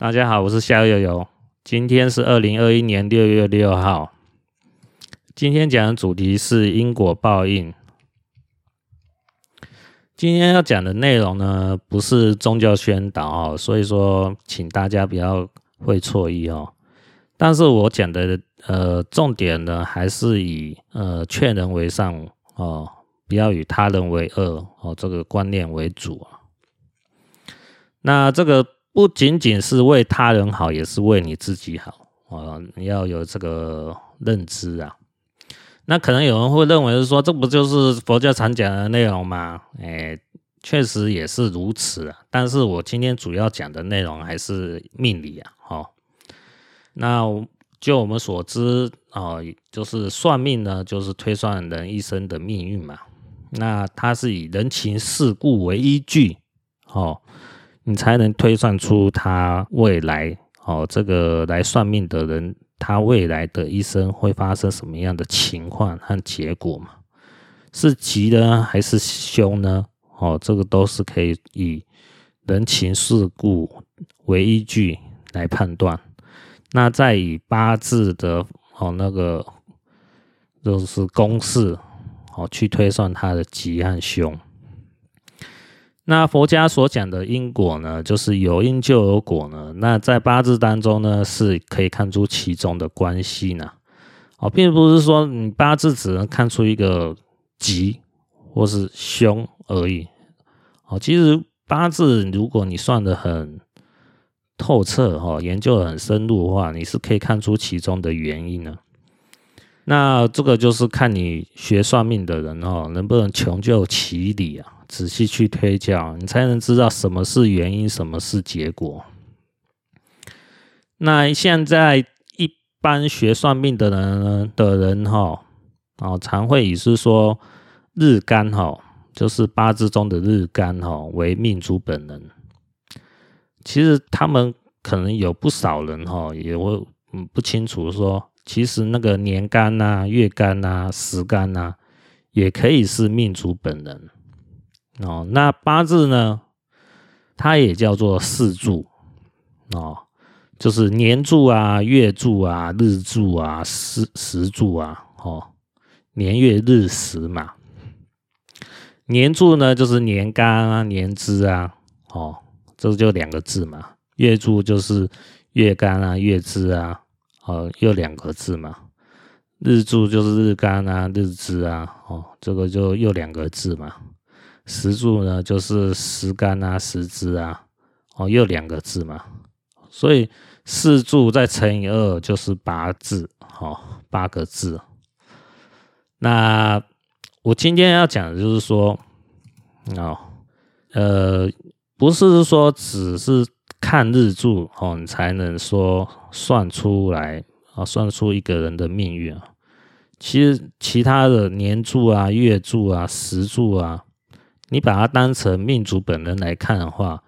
大家好，我是夏悠悠。今天是二零二一年六月六号。今天讲的主题是因果报应。今天要讲的内容呢，不是宗教宣导哦，所以说请大家不要会错意哦。但是我讲的呃重点呢，还是以呃劝人为上哦，不要与他人为恶哦，这个观念为主啊。那这个。不仅仅是为他人好，也是为你自己好啊！你要有这个认知啊。那可能有人会认为是说，这不就是佛教常讲的内容吗？哎，确实也是如此啊。但是我今天主要讲的内容还是命理啊。哦，那就我们所知啊，就是算命呢，就是推算人一生的命运嘛。那它是以人情世故为依据，哦。你才能推算出他未来哦，这个来算命的人，他未来的一生会发生什么样的情况和结果嘛？是吉呢，还是凶呢？哦，这个都是可以以人情世故为依据来判断。那再以八字的哦那个就是公式哦去推算他的吉和凶。那佛家所讲的因果呢，就是有因就有果呢。那在八字当中呢，是可以看出其中的关系呢。哦，并不是说你八字只能看出一个吉或是凶而已。哦，其实八字如果你算的很透彻，哈，研究得很深入的话，你是可以看出其中的原因呢。那这个就是看你学算命的人哦，能不能穷究其理啊。仔细去推敲，你才能知道什么是原因，什么是结果。那现在一般学算命的人的人哈，哦，常会以是说日干哈，就是八字中的日干哈为命主本人。其实他们可能有不少人哈，也会嗯不清楚说，其实那个年干呐、月干呐、时干呐，也可以是命主本人。哦，那八字呢？它也叫做四柱哦，就是年柱啊、月柱啊、日柱啊、时时柱啊，哦，年月日时嘛。年柱呢，就是年干啊、年支啊，哦，这就两个字嘛。月柱就是月干啊、月支啊，哦，又两个字嘛。日柱就是日干啊、日支啊，哦，这个就又两个字嘛。时柱呢，就是时干啊、时支啊，哦，又两个字嘛，所以四柱再乘以二就是八字，哦，八个字。那我今天要讲的就是说，哦，呃，不是说只是看日柱哦，你才能说算出来啊，算出一个人的命运啊。其实其他的年柱啊、月柱啊、时柱啊。你把它当成命主本人来看的话，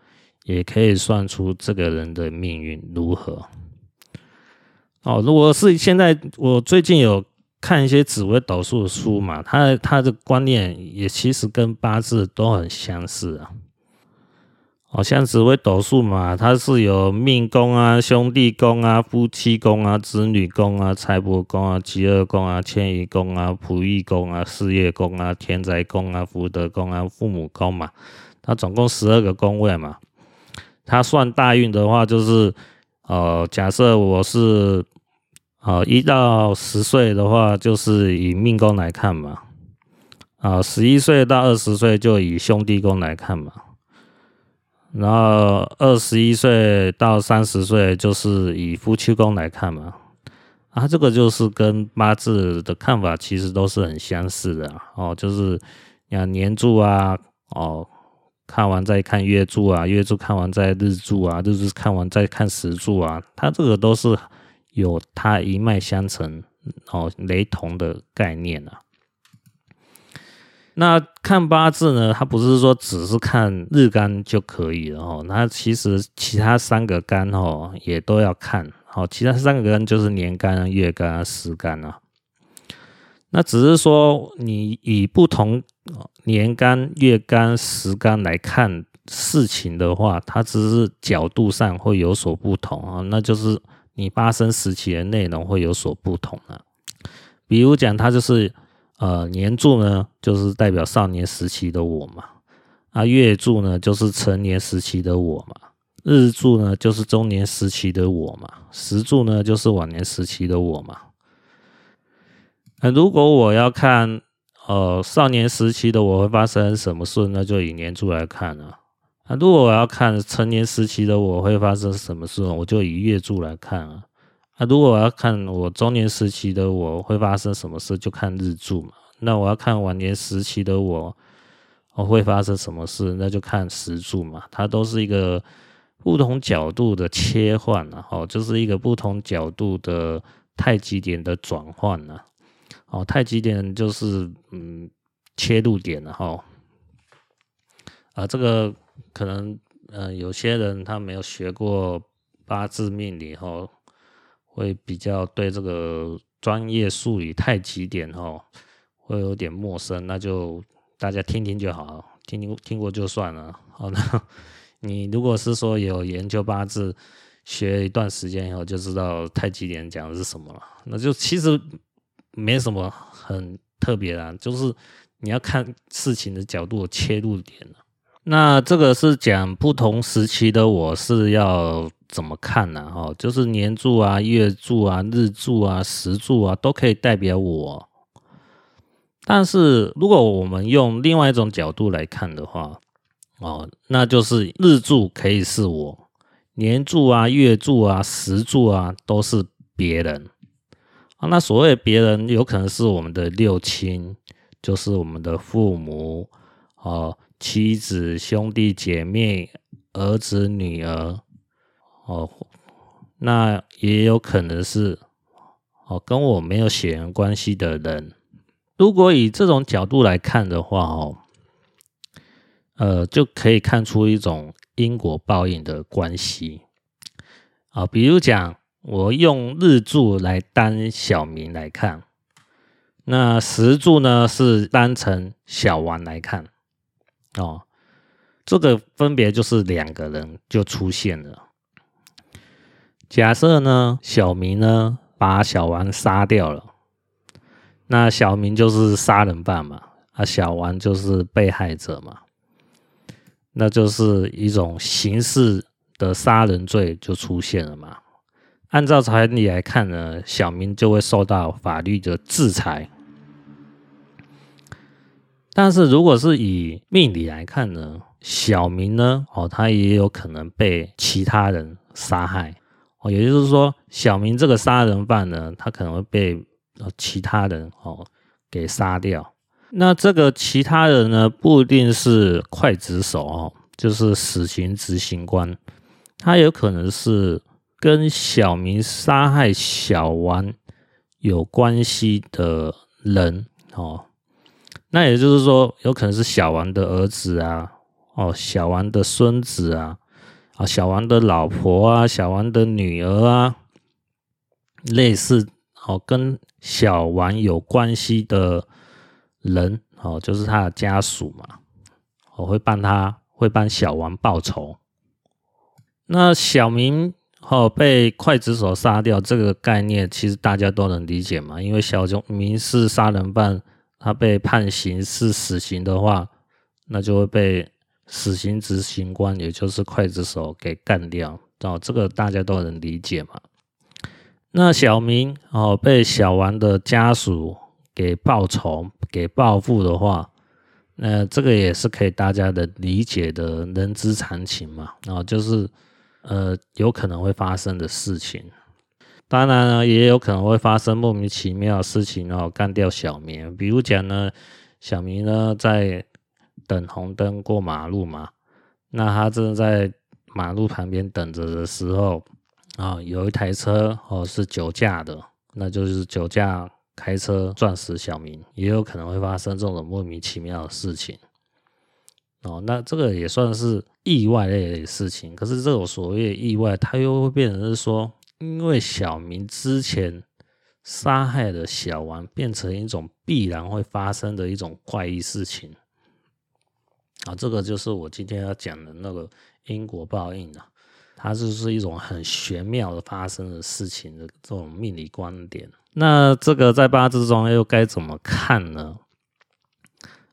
也可以算出这个人的命运如何。哦，如果是现在，我最近有看一些紫微斗数的书嘛，他他的观念也其实跟八字都很相似啊。好像紫微斗数嘛，它是有命宫啊、兄弟宫啊、夫妻宫啊、子女宫啊、财帛宫啊、疾厄宫啊、迁移宫啊、仆役宫啊、事业宫啊、田宅宫啊、福德宫啊、父母宫嘛，它总共十二个宫位嘛。它算大运的话，就是呃，假设我是呃一到十岁的话，就是以命宫来看嘛。啊，十一岁到二十岁就以兄弟宫来看嘛。然后二十一岁到三十岁就是以夫妻宫来看嘛，啊，这个就是跟八字的看法其实都是很相似的哦，就是像年柱啊，哦，看完再看月柱啊，月柱看完再日柱啊，日柱看完再看时柱啊，它这个都是有它一脉相承哦，雷同的概念啊。那看八字呢？它不是说只是看日干就可以了哦。那其实其他三个干哦也都要看。好，其他三个干就是年干、月干、时干啊。那只是说你以不同年干、月干、时干来看事情的话，它只是角度上会有所不同啊，那就是你发生时期的内容会有所不同啊。比如讲，它就是呃年柱呢，就是代表少年时期的我嘛，啊月柱呢就是成年时期的我嘛，日柱呢就是中年时期的我嘛，时柱呢就是晚年时期的我嘛。那如果我要看，呃，少年时期的我会发生什么事？那就以年柱来看啊。啊，如果我要看成年时期的我会发生什么事，我就以月柱来看啊。啊，如果我要看我中年时期的我会发生什么事，就看日柱嘛。那我要看晚年时期的我，我会发生什么事，那就看时柱嘛。它都是一个不同角度的切换啊，哦，就是一个不同角度的太极点的转换呢。哦，太极点就是嗯切入点了哈。啊，这个可能呃有些人他没有学过八字命理哈，会比较对这个专业术语太极点哦会有点陌生，那就大家听听就好，听听听过就算了。好，那你如果是说有研究八字学一段时间以后，就知道太极点讲的是什么了。那就其实。没什么很特别的，就是你要看事情的角度切入点。那这个是讲不同时期的我是要怎么看呢？哦，就是年柱啊、月柱啊、日柱啊、时柱啊，都可以代表我。但是如果我们用另外一种角度来看的话，哦，那就是日柱可以是我，年柱啊、月柱啊、时柱啊都是别人。那所谓别人，有可能是我们的六亲，就是我们的父母、哦妻子、兄弟姐妹、儿子、女儿，哦，那也有可能是哦跟我没有血缘关系的人。如果以这种角度来看的话，哦，呃，就可以看出一种因果报应的关系啊，比如讲。我用日柱来当小明来看，那时柱呢是当成小王来看，哦，这个分别就是两个人就出现了。假设呢，小明呢把小王杀掉了，那小明就是杀人犯嘛，啊，小王就是被害者嘛，那就是一种刑事的杀人罪就出现了嘛。按照常理来看呢，小明就会受到法律的制裁。但是如果是以命理来看呢，小明呢，哦，他也有可能被其他人杀害。哦，也就是说，小明这个杀人犯呢，他可能会被其他人哦给杀掉。那这个其他人呢，不一定是刽子手哦，就是死刑执行官，他有可能是。跟小明杀害小王有关系的人哦，那也就是说，有可能是小王的儿子啊，哦，小王的孙子啊，小王的老婆啊，小王的女儿啊，类似哦，跟小王有关系的人哦，就是他的家属嘛，我会帮他，会帮小王报仇。那小明。哦，被刽子手杀掉这个概念，其实大家都能理解嘛。因为小明是杀人犯，他被判刑是死刑的话，那就会被死刑执行官，也就是刽子手给干掉。哦，这个大家都能理解嘛。那小明哦，被小王的家属给报仇、给报复的话，那这个也是可以大家的理解的人之常情嘛。哦，就是。呃，有可能会发生的事情，当然呢，也有可能会发生莫名其妙的事情哦，干掉小明。比如讲呢，小明呢在等红灯过马路嘛，那他正在马路旁边等着的时候啊，有一台车哦是酒驾的，那就是酒驾开车撞死小明，也有可能会发生这种莫名其妙的事情。哦，那这个也算是意外类的事情。可是这种所谓的意外，它又会变成是说，因为小明之前杀害了小王，变成一种必然会发生的一种怪异事情。啊，这个就是我今天要讲的那个因果报应啊，它就是一种很玄妙的发生的事情的这种命理观点。那这个在八字中又该怎么看呢？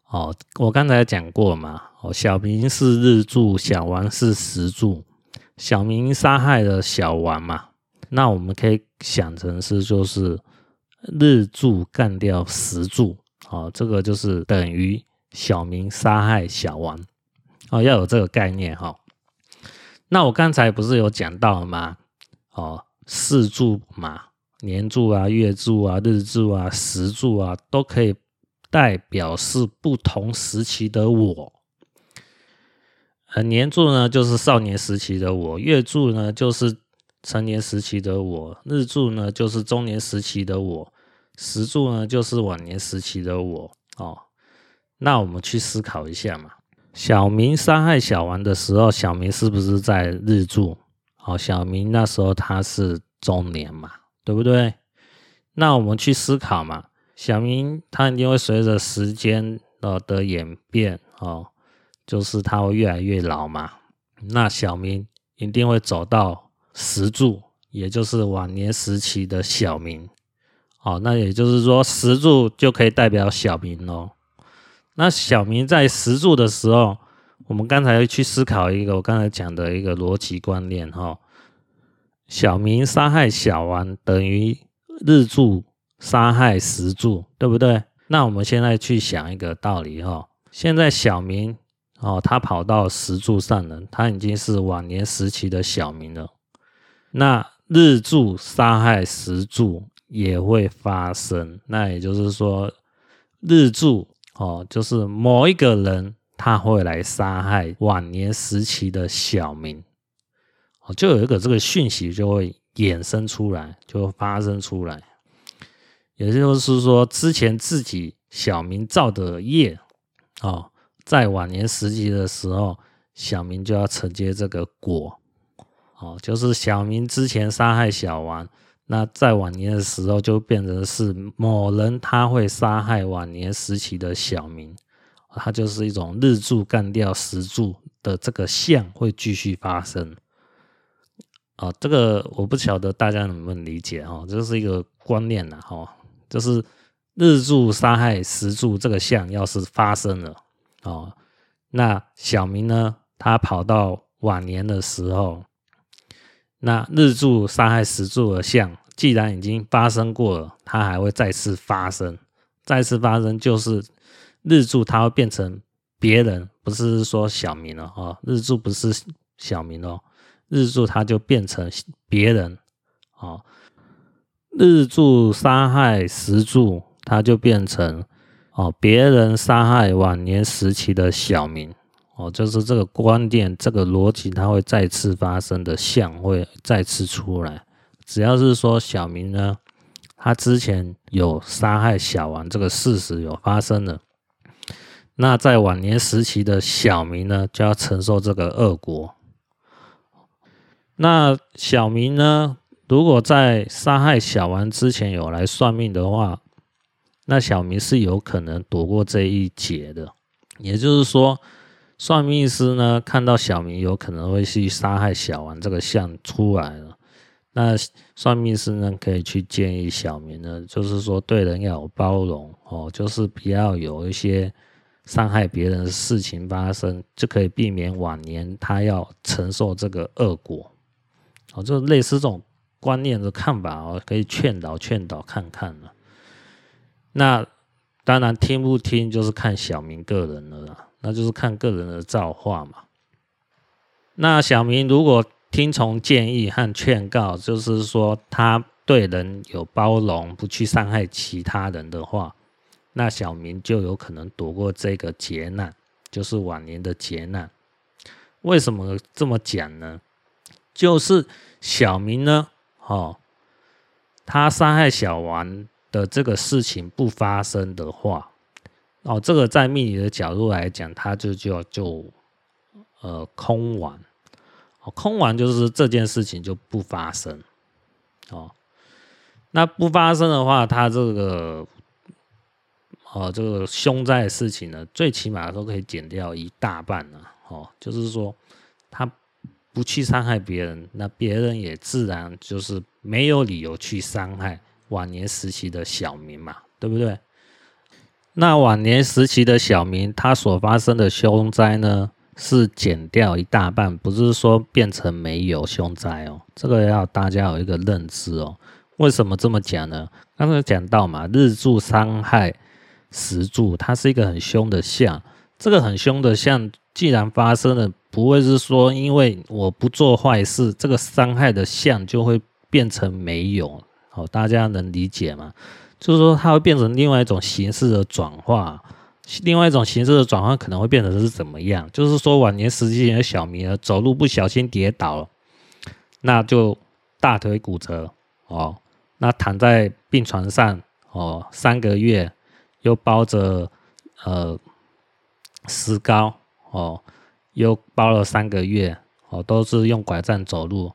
哦，我刚才讲过嘛，哦，小明是日柱，小王是时柱，小明杀害了小王嘛，那我们可以想成是就是日柱干掉时柱，哦，这个就是等于。小明杀害小王，哦，要有这个概念哈、那我刚才不是有讲到吗？哦，四柱嘛，年柱啊、月柱啊、日柱啊、时柱啊，都可以代表是不同时期的我。呃，年柱呢就是少年时期的我，月柱呢就是成年时期的我，日柱呢就是中年时期的我，时柱呢就是晚年时期的我。哦。那我们去思考一下嘛，小明杀害小王的时候，小明是不是在日柱？哦，小明那时候他是中年嘛，对不对？那我们去思考嘛，小明他一定会随着时间呃的演变哦，就是他会越来越老嘛。那小明一定会走到时柱，也就是晚年时期的小明。哦，那也就是说时柱就可以代表小明喽。那小明在石柱的时候，我们刚才去思考一个我刚才讲的一个逻辑观念哈。小明杀害小王等于日柱杀害石柱，对不对？那我们现在去想一个道理哈。现在小明哦，他跑到石柱上了，他已经是晚年时期的小明了。那日柱杀害石柱也会发生，那也就是说日柱。哦，就是某一个人他会来杀害晚年时期的小明，哦，就有一个这个讯息就会衍生出来，就会发生出来。也就是说，之前自己小明造的业，哦，在晚年时期的时候，小明就要承接这个果。哦，就是小明之前杀害小王。那在晚年的时候，就变成是某人他会杀害晚年时期的小明，他就是一种日柱干掉时柱的这个象会继续发生。啊，这个我不晓得大家能不能理解哈，这是一个观念呐哈，就是日柱杀害时柱这个象要是发生了哦，那小明呢，他跑到晚年的时候。那日柱杀害时柱的象，既然已经发生过了，它还会再次发生，再次发生就是日柱它会变成别人，不是说小明了哦，日柱不是小明哦，日柱它就变成别人哦，日柱杀害时柱，它就变成哦别人杀害晚年时期的小明。哦，就是这个观点，这个逻辑，它会再次发生的相会再次出来。只要是说小明呢，他之前有杀害小王这个事实有发生了，那在晚年时期的小明呢，就要承受这个恶果。那小明呢，如果在杀害小王之前有来算命的话，那小明是有可能躲过这一劫的。也就是说。算命师呢，看到小明有可能会去杀害小王这个相出来了，那算命师呢，可以去建议小明呢，就是说对人要有包容哦，就是不要有一些伤害别人的事情发生，就可以避免晚年他要承受这个恶果哦，就类似这种观念的看法哦，可以劝导劝导看看了。那当然听不听就是看小明个人了啦。那就是看个人的造化嘛。那小明如果听从建议和劝告，就是说他对人有包容，不去伤害其他人的话，那小明就有可能躲过这个劫难，就是晚年的劫难。为什么这么讲呢？就是小明呢，哦，他伤害小王的这个事情不发生的话。哦，这个在命理的角度来讲，他就叫就呃空亡。哦，空亡就是这件事情就不发生。哦，那不发生的话，他这个哦，这个凶灾的事情呢，最起码都可以减掉一大半了。哦，就是说他不去伤害别人，那别人也自然就是没有理由去伤害晚年时期的小民嘛，对不对？那晚年时期的小民，他所发生的凶灾呢，是减掉一大半，不是说变成没有凶灾哦。这个要大家有一个认知哦。为什么这么讲呢？刚才讲到嘛，日柱伤害时柱，它是一个很凶的相。这个很凶的相，既然发生了，不会是说因为我不做坏事，这个伤害的相就会变成没有。好，大家能理解吗？就是说，它会变成另外一种形式的转化，另外一种形式的转换可能会变成是怎么样？就是说，晚年时期的小民走路不小心跌倒了，那就大腿骨折哦，那躺在病床上哦，三个月又包着呃石膏哦，又包了三个月哦，都是用拐杖走路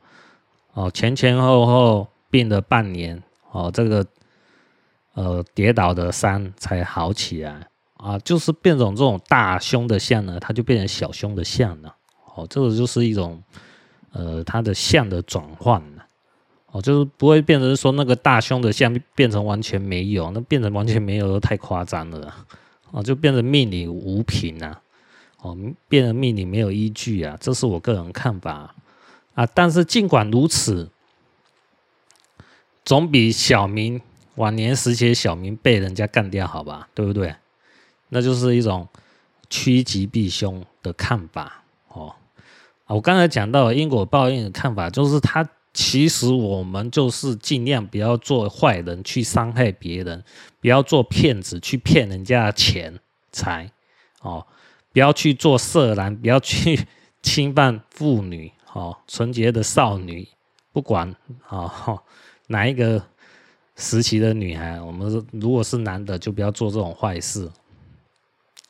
哦，前前后后病了半年哦，这个。呃，跌倒的伤才好起来啊，就是变成这种大凶的相呢，它就变成小凶的相了。哦，这个就是一种呃，它的相的转换了。哦，就是不会变成说那个大凶的相变成完全没有，那变成完全没有都太夸张了。哦，就变成命里无凭啊。哦，变成命里没有依据啊，这是我个人看法啊。但是尽管如此，总比小明。晚年时期小明被人家干掉，好吧，对不对？那就是一种趋吉避凶的看法哦。我刚才讲到因果报应的看法，就是他其实我们就是尽量不要做坏人去伤害别人，不要做骗子去骗人家的钱财哦，不要去做色狼，不要去 侵犯妇女哦，纯洁的少女，不管哦哪一个。时期的女孩，我们如果是男的，就不要做这种坏事，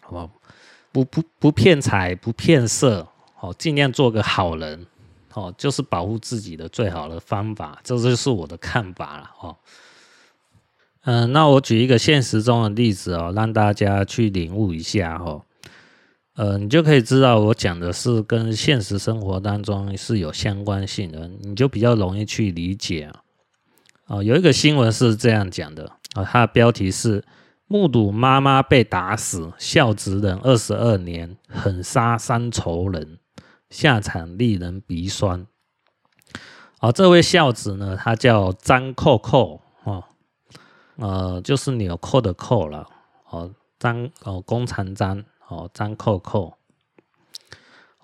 好不好？不不不骗财，不骗色，好，尽量做个好人，哦，就是保护自己的最好的方法，这就是我的看法了，哦。嗯，那我举一个现实中的例子哦，让大家去领悟一下哦。呃，你就可以知道我讲的是跟现实生活当中是有相关性的，你就比较容易去理解啊。哦，有一个新闻是这样讲的啊，它的标题是“目睹妈妈被打死，孝子忍二十二年，狠杀三仇人，下场令人鼻酸”。哦，这位孝子呢，他叫张扣扣哦，呃，就是纽扣的扣了哦，张哦，弓长张哦，张扣扣。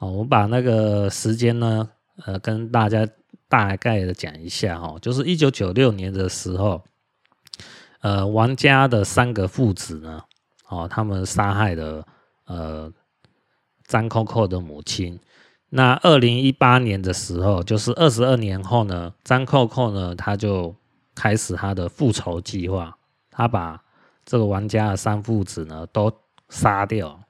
哦，我把那个时间呢，呃，跟大家。大概的讲一下哈，就是一九九六年的时候，呃，王家的三个父子呢，哦，他们杀害了呃张扣扣的母亲。那二零一八年的时候，就是二十二年后呢，张扣扣呢，他就开始他的复仇计划，他把这个王家的三父子呢都杀掉。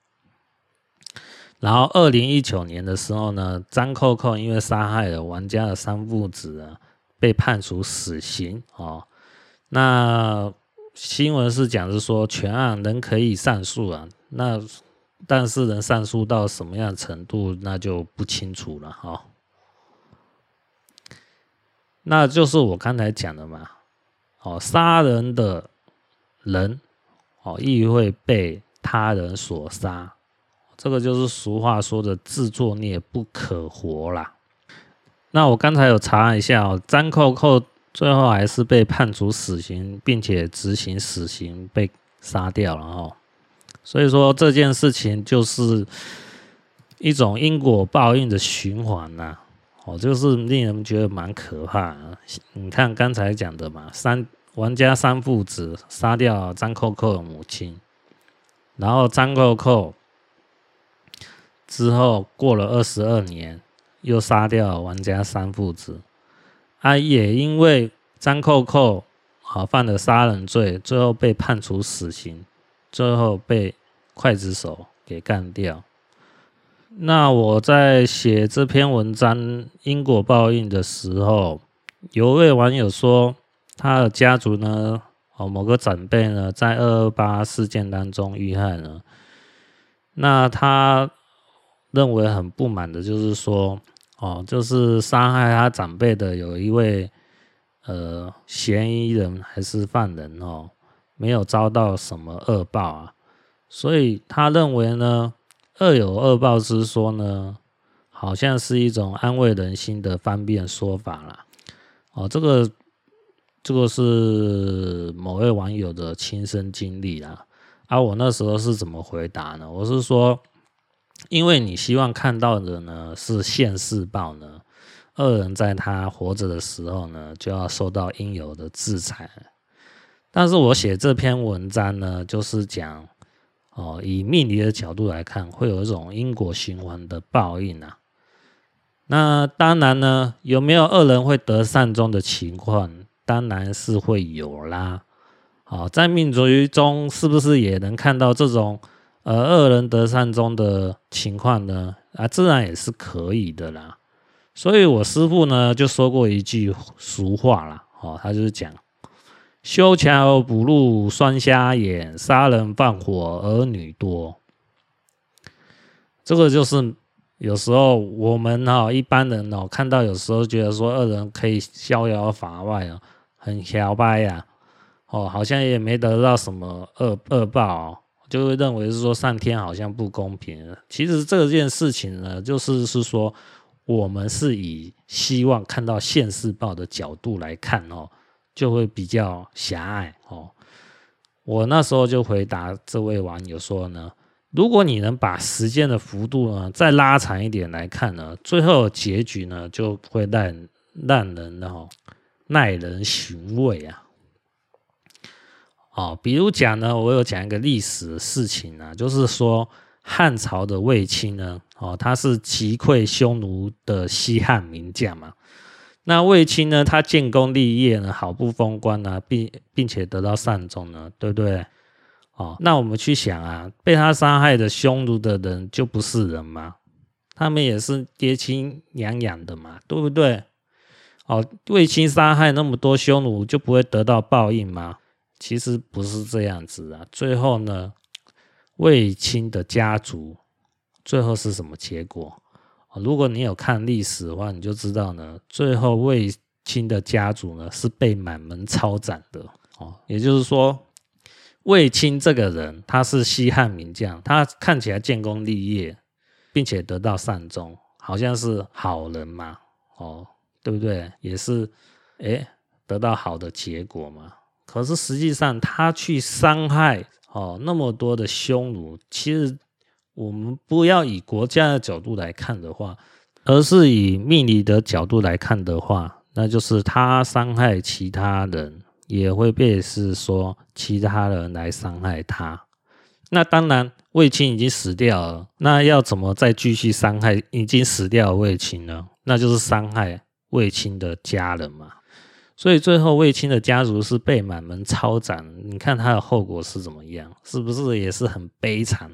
然后，二零一九年的时候呢，张扣扣因为杀害了王家的三父子，被判处死刑哦。那新闻是讲是说，全案仍可以上诉啊。那但是能上诉到什么样程度，那就不清楚了哈、那就是我刚才讲的嘛，哦，杀人的人哦，亦会被他人所杀。这个就是俗话说的“自作孽不可活”啦。那我刚才有查一下哦，张扣扣最后还是被判处死刑，并且执行死刑被杀掉了哦。所以说这件事情就是一种因果报应的循环呐。哦，就是令人觉得蛮可怕。你看刚才讲的嘛，三王家三父子杀掉张扣扣的母亲，然后张扣扣。之后过了二十二年，又杀掉王家三父子，啊，也因为张扣扣啊犯了杀人罪，最后被判处死刑，最后被刽子手给干掉。那我在写这篇文章因果报应的时候，有位网友说，他的家族呢，哦，某个长辈呢，在二二八事件当中遇害了，那他认为很不满的就是说，哦，就是杀害他长辈的有一位呃嫌疑人还是犯人哦，没有遭到什么恶报啊，所以他认为呢，恶有恶报之说呢，好像是一种安慰人心的方便说法啦。哦，这个。这个是某位网友的亲身经历啦，啊、我那时候是怎么回答呢？我是说，因为你希望看到的呢是现世报呢，恶人在他活着的时候呢就要受到应有的制裁。但是我写这篇文章呢，就是讲哦，以命理的角度来看，会有一种因果循环的报应啊。那当然呢，有没有恶人会得善终的情况？当然是会有啦，好，在命局中是不是也能看到这种呃二人得善终的情况呢？啊，自然也是可以的啦。所以我师父呢就说过一句俗话啦，哦，他就是讲：修桥补路双瞎眼，杀人放火儿女多。这个就是有时候我们哈一般人哦看到有时候觉得说恶人可以逍遥法外啊。很小白呀，哦，好像也没得到什么恶恶报，哦，就会认为是说上天好像不公平。其实这件事情呢，就是是说我们是以希望看到现世报的角度来看哦，就会比较狭隘哦。我那时候就回答这位网友说呢，如果你能把时间的幅度呢再拉长一点来看呢，最后结局呢就会让让人。哦耐人寻味啊！哦，比如讲呢，我有讲一个历史的事情啊，就是说汉朝的卫青呢，哦，他是击溃匈奴的西汉名将嘛。那卫青呢，他建功立业呢，好不风光啊，并并且得到善终呢，对不对？哦，那我们去想啊，被他杀害的匈奴的人就不是人吗？他们也是爹亲娘养的嘛，对不对？哦，卫青杀害那么多匈奴，就不会得到报应吗？其实不是这样子啊。最后呢，卫青的家族最后是什么结果？如果你有看历史的话，你就知道呢，最后卫青的家族呢是被满门抄斩的。哦，也就是说，卫青这个人他是西汉名将，他看起来建功立业，并且得到善终，好像是好人嘛。哦。对不对？也是，哎，得到好的结果嘛。可是实际上，他去伤害哦那么多的匈奴，其实我们不要以国家的角度来看的话，而是以命理的角度来看的话，那就是他伤害其他人，也会被是说其他人来伤害他。那当然，卫青已经死掉了，那要怎么再继续伤害已经死掉卫青呢？那就是伤害。卫青的家人嘛，所以最后卫青的家族是被满门抄斩。你看他的后果是怎么样？是不是也是很悲惨？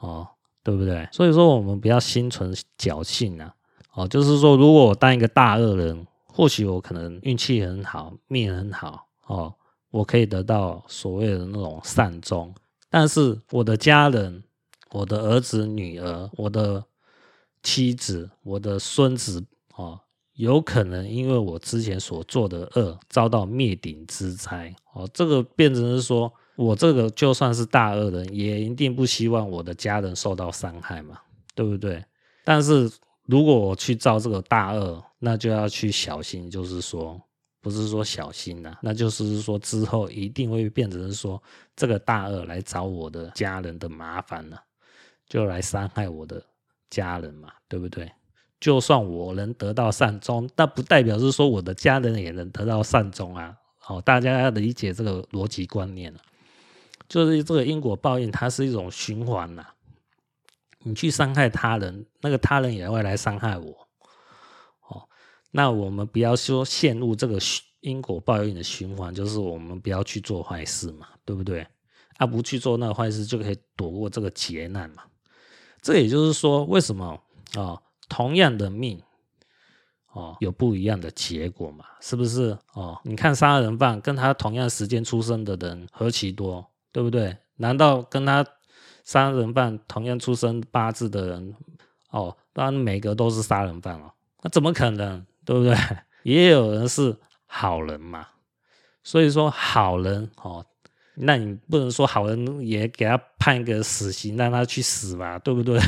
哦，对不对？所以说我们不要心存侥幸啊！哦，就是说，如果我当一个大恶人，或许我可能运气很好，命很好，哦，我可以得到所谓的那种善终。但是我的家人、我的儿子、女儿、我的妻子、我的孙子，哦。有可能因为我之前所做的恶遭到灭顶之灾哦，这个变成是说我这个就算是大恶人，也一定不希望我的家人受到伤害嘛，对不对？但是如果我去造这个大恶，那就要去小心，就是说不是说小心呐，那就是说之后一定会变成是说这个大恶来找我的家人的麻烦了，就来伤害我的家人嘛，对不对？就算我能得到善终，那不代表是说我的家人也能得到善终啊！好，大家要理解这个逻辑观念，就是这个因果报应，它是一种循环呐。你去伤害他人，那个他人也会来伤害我。哦，那我们不要说陷入这个因果报应的循环，就是我们不要去做坏事嘛，对不对？啊，不去做那个坏事，就可以躲过这个劫难嘛。这也就是说，为什么啊？同样的命，哦有不一样的结果嘛？是不是？哦，你看杀人犯跟他同样时间出生的人何其多，对不对？难道跟他杀人犯同样出生八字的人，哦，当然每个都是杀人犯哦？那怎么可能？对不对？也有人是好人嘛。所以说好人哦。那你不能说好人也给他判一个死刑，让他去死吧，对不对？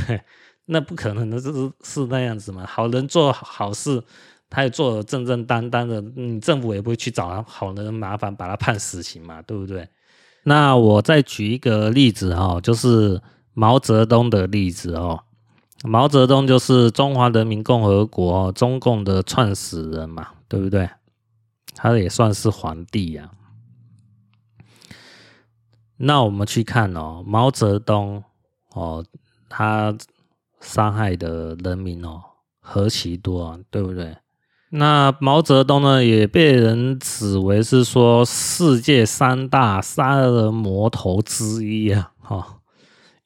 那不可能的，这是是那样子嘛。好人做好事，他也做正正当当的，你政府也不会去找他好人麻烦，把他判死刑嘛，对不对？那我再举一个例子哈，就是毛泽东的例子哦。毛泽东就是中华人民共和国中共的创始人嘛，对不对？他也算是皇帝呀。那我们去看哦，毛泽东哦，他伤害的人民哦何其多啊，对不对？那毛泽东呢，也被人指为是说世界三大杀人魔头之一啊，哈，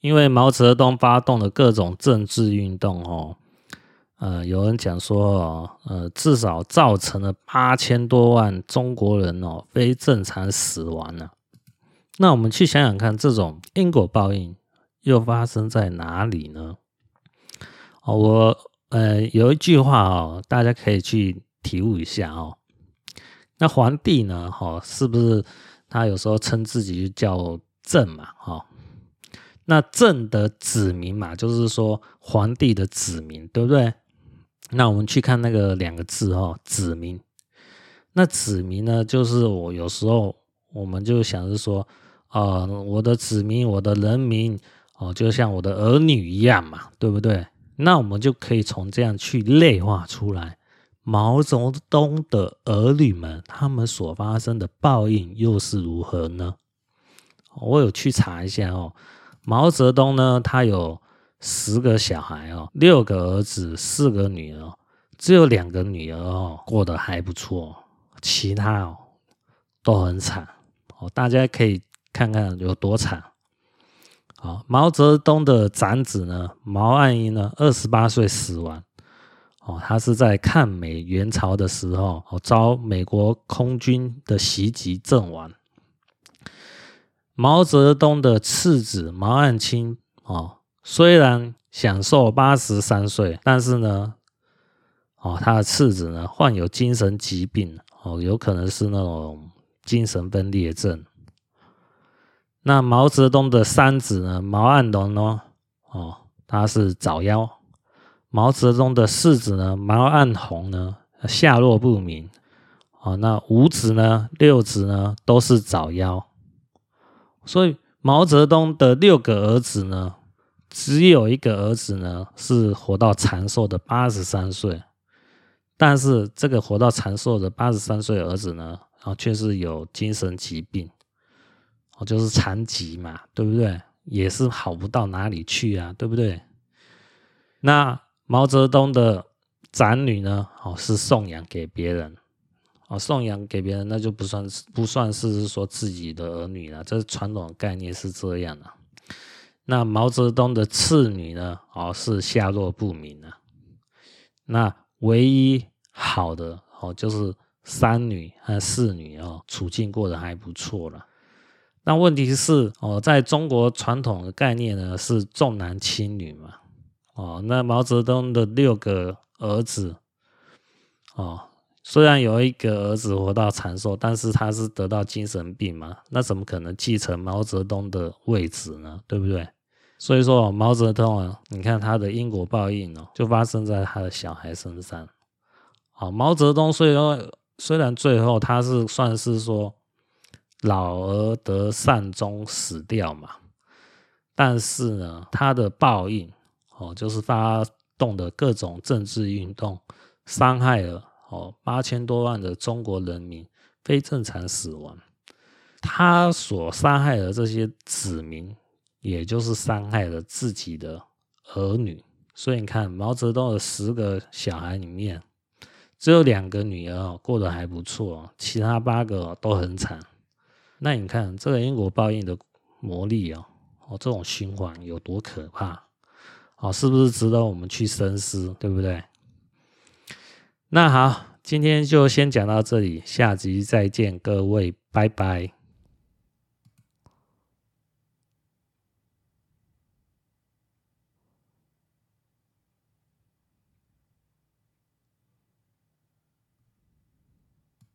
因为毛泽东发动了各种政治运动哦，呃，有人讲说哦，呃，至少造成了八千多万中国人哦非正常死亡呢。那我们去想想看，这种因果报应又发生在哪里呢？我呃有一句话哦，大家可以去体悟一下哦。那皇帝呢？哈，是不是他有时候称自己叫朕嘛？哈，那朕的子民嘛，就是说皇帝的子民，对不对？那我们去看那个两个字哦，子民。那子民呢，就是我有时候我们就想着说。啊、呃，我的子民，我的人民，哦，就像我的儿女一样嘛，对不对？那我们就可以从这样去类化出来，毛泽东的儿女们，他们所发生的报应又是如何呢？我有去查一下哦，毛泽东呢，他有十个小孩哦，六个儿子，四个女儿，只有两个女儿哦过得还不错，其他哦都很惨哦，大家可以。看看有多惨啊！毛泽东的长子呢，毛岸英呢，二十八岁死亡。哦，他是在抗美援朝的时候，哦，遭美国空军的袭击阵亡。毛泽东的次子毛岸青，哦，虽然享寿八十三岁，但是呢，哦，他的次子呢，患有精神疾病，哦，有可能是那种精神分裂症。那毛泽东的三子呢？毛岸龙呢？哦，他是早夭。毛泽东的四子呢？毛岸红呢？下落不明。哦，那五子呢？六子呢？都是早夭。所以毛泽东的六个儿子呢，只有一个儿子呢是活到长寿的八十三岁，但是这个活到长寿的八十三岁儿子呢，啊，却是有精神疾病。哦，就是残疾嘛，对不对？也是好不到哪里去啊，对不对？那毛泽东的长女呢？哦，是送养给别人，哦，送养给别人，那就不算是不算是说自己的儿女了。这是传统概念是这样的。那毛泽东的次女呢？哦，是下落不明啊。那唯一好的哦，就是三女和四女哦，处境过得还不错了。那问题是哦，在中国传统的概念呢，是重男轻女嘛？哦，那毛泽东的六个儿子哦，虽然有一个儿子活到长寿，但是他是得到精神病嘛，那怎么可能继承毛泽东的位置呢？对不对？所以说毛泽东啊，你看他的因果报应哦，就发生在他的小孩身上。好，毛泽东虽然虽然最后他是算是说。老而得善终死掉嘛，但是呢，他的报应哦，就是发动的各种政治运动，伤害了哦八千多万的中国人民非正常死亡。他所伤害的这些子民，也就是伤害了自己的儿女。所以你看，毛泽东的十个小孩里面，只有两个女儿过得还不错，其他八个都很惨。那你看这个因果报应的魔力哦，哦，这种循环有多可怕？哦，是不是值得我们去深思？对不对？那好，今天就先讲到这里，下集再见，各位，拜拜。